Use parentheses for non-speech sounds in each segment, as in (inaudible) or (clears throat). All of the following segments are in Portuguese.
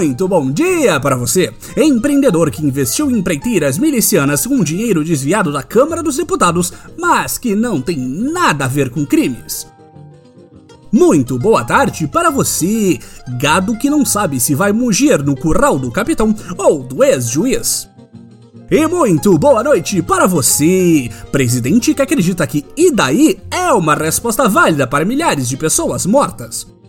Muito bom dia para você, empreendedor que investiu em empreiteiras milicianas com dinheiro desviado da Câmara dos Deputados, mas que não tem nada a ver com crimes. Muito boa tarde para você, gado que não sabe se vai mugir no curral do capitão ou do ex-juiz. E muito boa noite para você, presidente que acredita que e daí é uma resposta válida para milhares de pessoas mortas.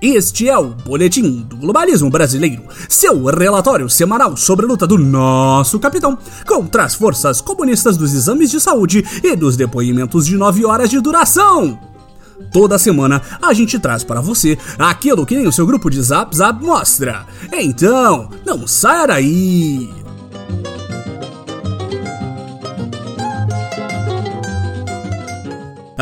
Este é o Boletim do Globalismo Brasileiro, seu relatório semanal sobre a luta do nosso capitão contra as forças comunistas dos exames de saúde e dos depoimentos de 9 horas de duração. Toda semana a gente traz para você aquilo que nem o seu grupo de Zap Zap mostra. Então, não saia daí!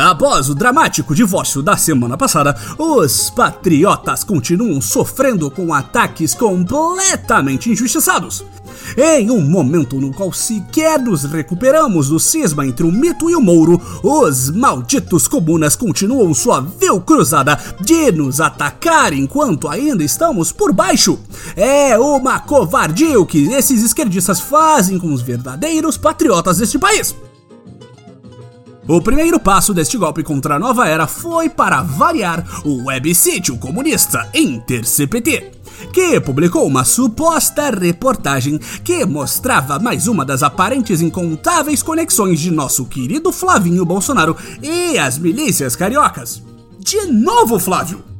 Após o dramático divórcio da semana passada, os patriotas continuam sofrendo com ataques completamente injustiçados. Em um momento no qual sequer nos recuperamos do cisma entre o mito e o Mouro, os malditos comunas continuam sua vil cruzada de nos atacar enquanto ainda estamos por baixo. É uma covardia o que esses esquerdistas fazem com os verdadeiros patriotas deste país. O primeiro passo deste golpe contra a nova era foi, para variar, o websítio comunista InterCPT, que publicou uma suposta reportagem que mostrava mais uma das aparentes incontáveis conexões de nosso querido Flavinho Bolsonaro e as milícias cariocas. De novo, Flávio!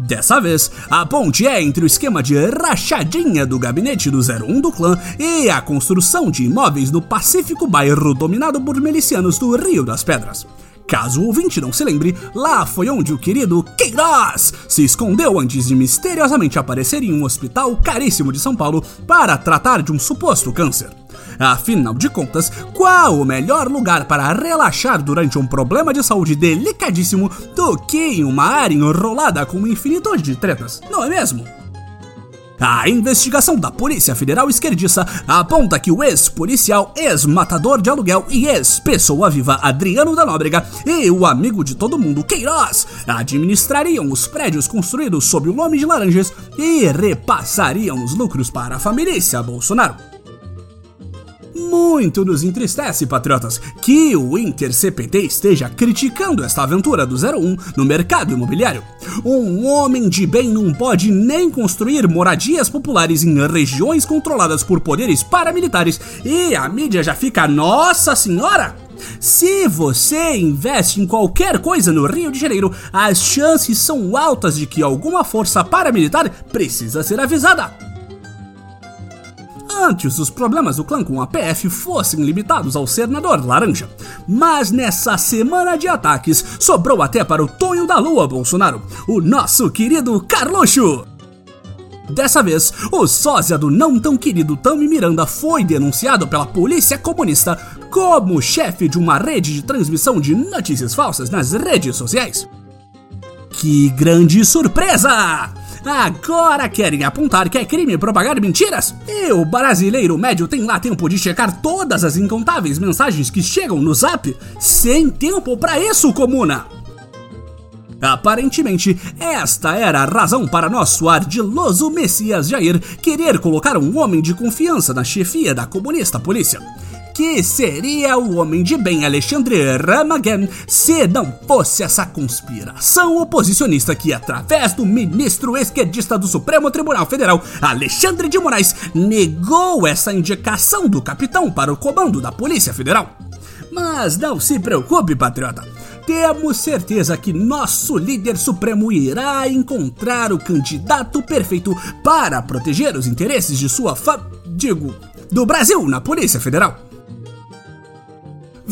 Dessa vez, a ponte é entre o esquema de rachadinha do gabinete do 01 do clã e a construção de imóveis no Pacífico Bairro dominado por milicianos do Rio das Pedras. Caso o ouvinte não se lembre, lá foi onde o querido Queiroz se escondeu antes de misteriosamente aparecer em um hospital caríssimo de São Paulo para tratar de um suposto câncer. Afinal de contas, qual o melhor lugar para relaxar durante um problema de saúde delicadíssimo do que em uma área enrolada com uma infinitude de tretas, não é mesmo? A investigação da Polícia Federal Esquerdista aponta que o ex-policial, ex-matador de aluguel e ex-pessoa viva Adriano da Nóbrega e o amigo de todo mundo Queiroz administrariam os prédios construídos sob o nome de Laranjas e repassariam os lucros para a família Bolsonaro. Muito nos entristece, patriotas, que o InterCPT esteja criticando esta aventura do 01 no mercado imobiliário. Um homem de bem não pode nem construir moradias populares em regiões controladas por poderes paramilitares e a mídia já fica Nossa Senhora! Se você investe em qualquer coisa no Rio de Janeiro, as chances são altas de que alguma força paramilitar precisa ser avisada antes os problemas do clã com a PF fossem limitados ao senador Laranja. Mas nessa semana de ataques, sobrou até para o Tonho da Lua Bolsonaro, o nosso querido Carluxo. Dessa vez, o sósia do não tão querido Tami Miranda foi denunciado pela polícia comunista como chefe de uma rede de transmissão de notícias falsas nas redes sociais. Que grande surpresa! Agora querem apontar que é crime propagar mentiras? E o brasileiro médio tem lá tempo de checar todas as incontáveis mensagens que chegam no zap? Sem tempo para isso, comuna! Aparentemente, esta era a razão para nosso ardiloso Messias Jair querer colocar um homem de confiança na chefia da comunista polícia que seria o homem de bem Alexandre Ramagan se não fosse essa conspiração oposicionista que, através do ministro esquerdista do Supremo Tribunal Federal, Alexandre de Moraes, negou essa indicação do capitão para o comando da Polícia Federal. Mas não se preocupe, patriota. Temos certeza que nosso líder supremo irá encontrar o candidato perfeito para proteger os interesses de sua fa... digo, do Brasil na Polícia Federal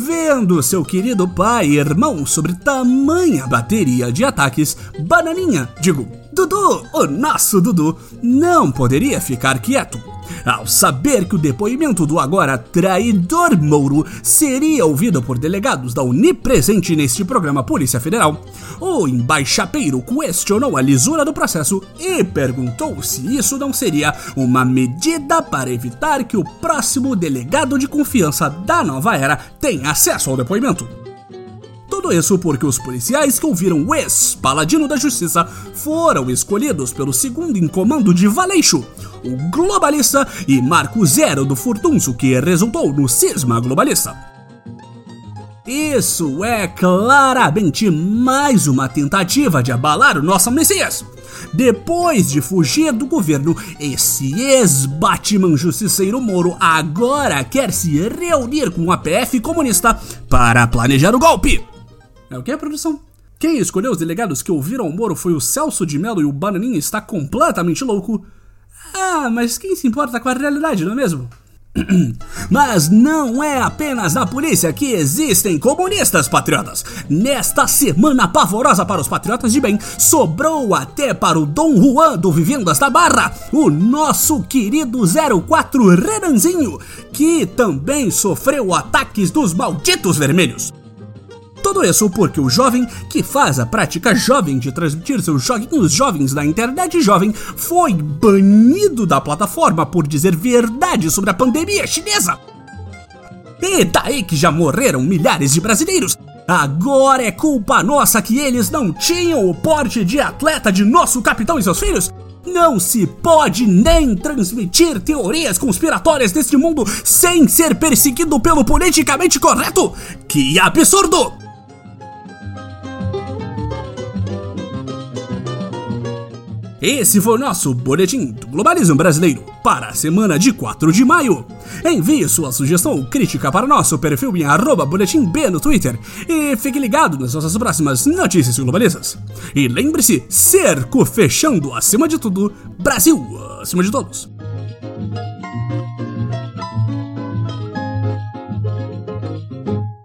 vendo seu querido pai e irmão sobre tamanha bateria de ataques, Bananinha, digo, Dudu, o nosso Dudu, não poderia ficar quieto. Ao saber que o depoimento do agora traidor Mouro seria ouvido por delegados da Unipresente neste programa Polícia Federal, o embaixapeiro questionou a lisura do processo e perguntou se isso não seria uma medida para evitar que o próximo delegado de confiança da nova era tenha acesso ao depoimento Tudo isso porque os policiais que ouviram o ex-paladino da justiça foram escolhidos pelo segundo em comando de Valeixo, o globalista, e Marco Zero do Furtunço, que resultou no cisma globalista. Isso é claramente mais uma tentativa de abalar o nosso Messias. Depois de fugir do governo, esse ex-Batman justiceiro Moro agora quer se reunir com a PF comunista para planejar o golpe. É o que, produção? Quem escolheu os delegados que ouviram o Moro foi o Celso de Mello e o Bananinha está completamente louco. Ah, mas quem se importa com a realidade, não é mesmo? (clears throat) Mas não é apenas na polícia que existem comunistas patriotas. Nesta semana pavorosa para os patriotas de bem, sobrou até para o Dom Juan do Vivendas da Barra, o nosso querido 04 Renanzinho, que também sofreu ataques dos malditos vermelhos. Tudo isso porque o jovem que faz a prática jovem de transmitir seus joguinhos jovens na internet jovem foi banido da plataforma por dizer verdade sobre a pandemia chinesa. E daí que já morreram milhares de brasileiros. Agora é culpa nossa que eles não tinham o porte de atleta de nosso capitão e seus filhos? Não se pode nem transmitir teorias conspiratórias deste mundo sem ser perseguido pelo politicamente correto? Que absurdo! Esse foi o nosso Boletim do Globalismo Brasileiro para a semana de 4 de maio. Envie sua sugestão ou crítica para nosso perfil em arroba boletim B no Twitter e fique ligado nas nossas próximas notícias globalistas. E lembre-se, cerco fechando acima de tudo, Brasil acima de todos.